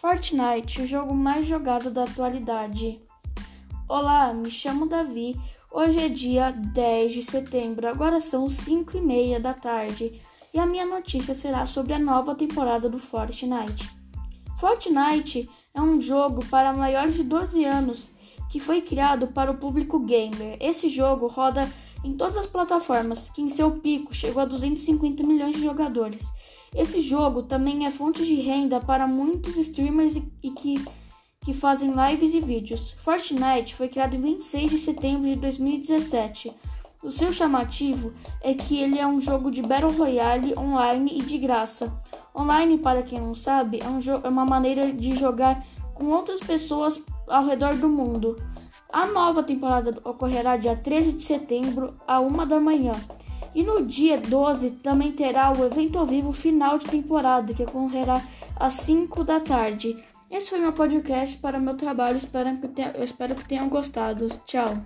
Fortnite, o jogo mais jogado da atualidade. Olá, me chamo Davi. Hoje é dia 10 de setembro, agora são 5 e meia da tarde e a minha notícia será sobre a nova temporada do Fortnite. Fortnite é um jogo para maiores de 12 anos que foi criado para o público gamer. Esse jogo roda em todas as plataformas, que em seu pico chegou a 250 milhões de jogadores. Esse jogo também é fonte de renda para muitos streamers e que, que fazem lives e vídeos. Fortnite foi criado em 26 de setembro de 2017. O seu chamativo é que ele é um jogo de Battle Royale online e de graça. Online, para quem não sabe, é, um é uma maneira de jogar com outras pessoas ao redor do mundo. A nova temporada ocorrerá dia 13 de setembro, a 1 da manhã. E no dia 12 também terá o evento ao vivo final de temporada, que ocorrerá às 5 da tarde. Esse foi meu podcast para meu trabalho. Espero que, tenha, espero que tenham gostado. Tchau.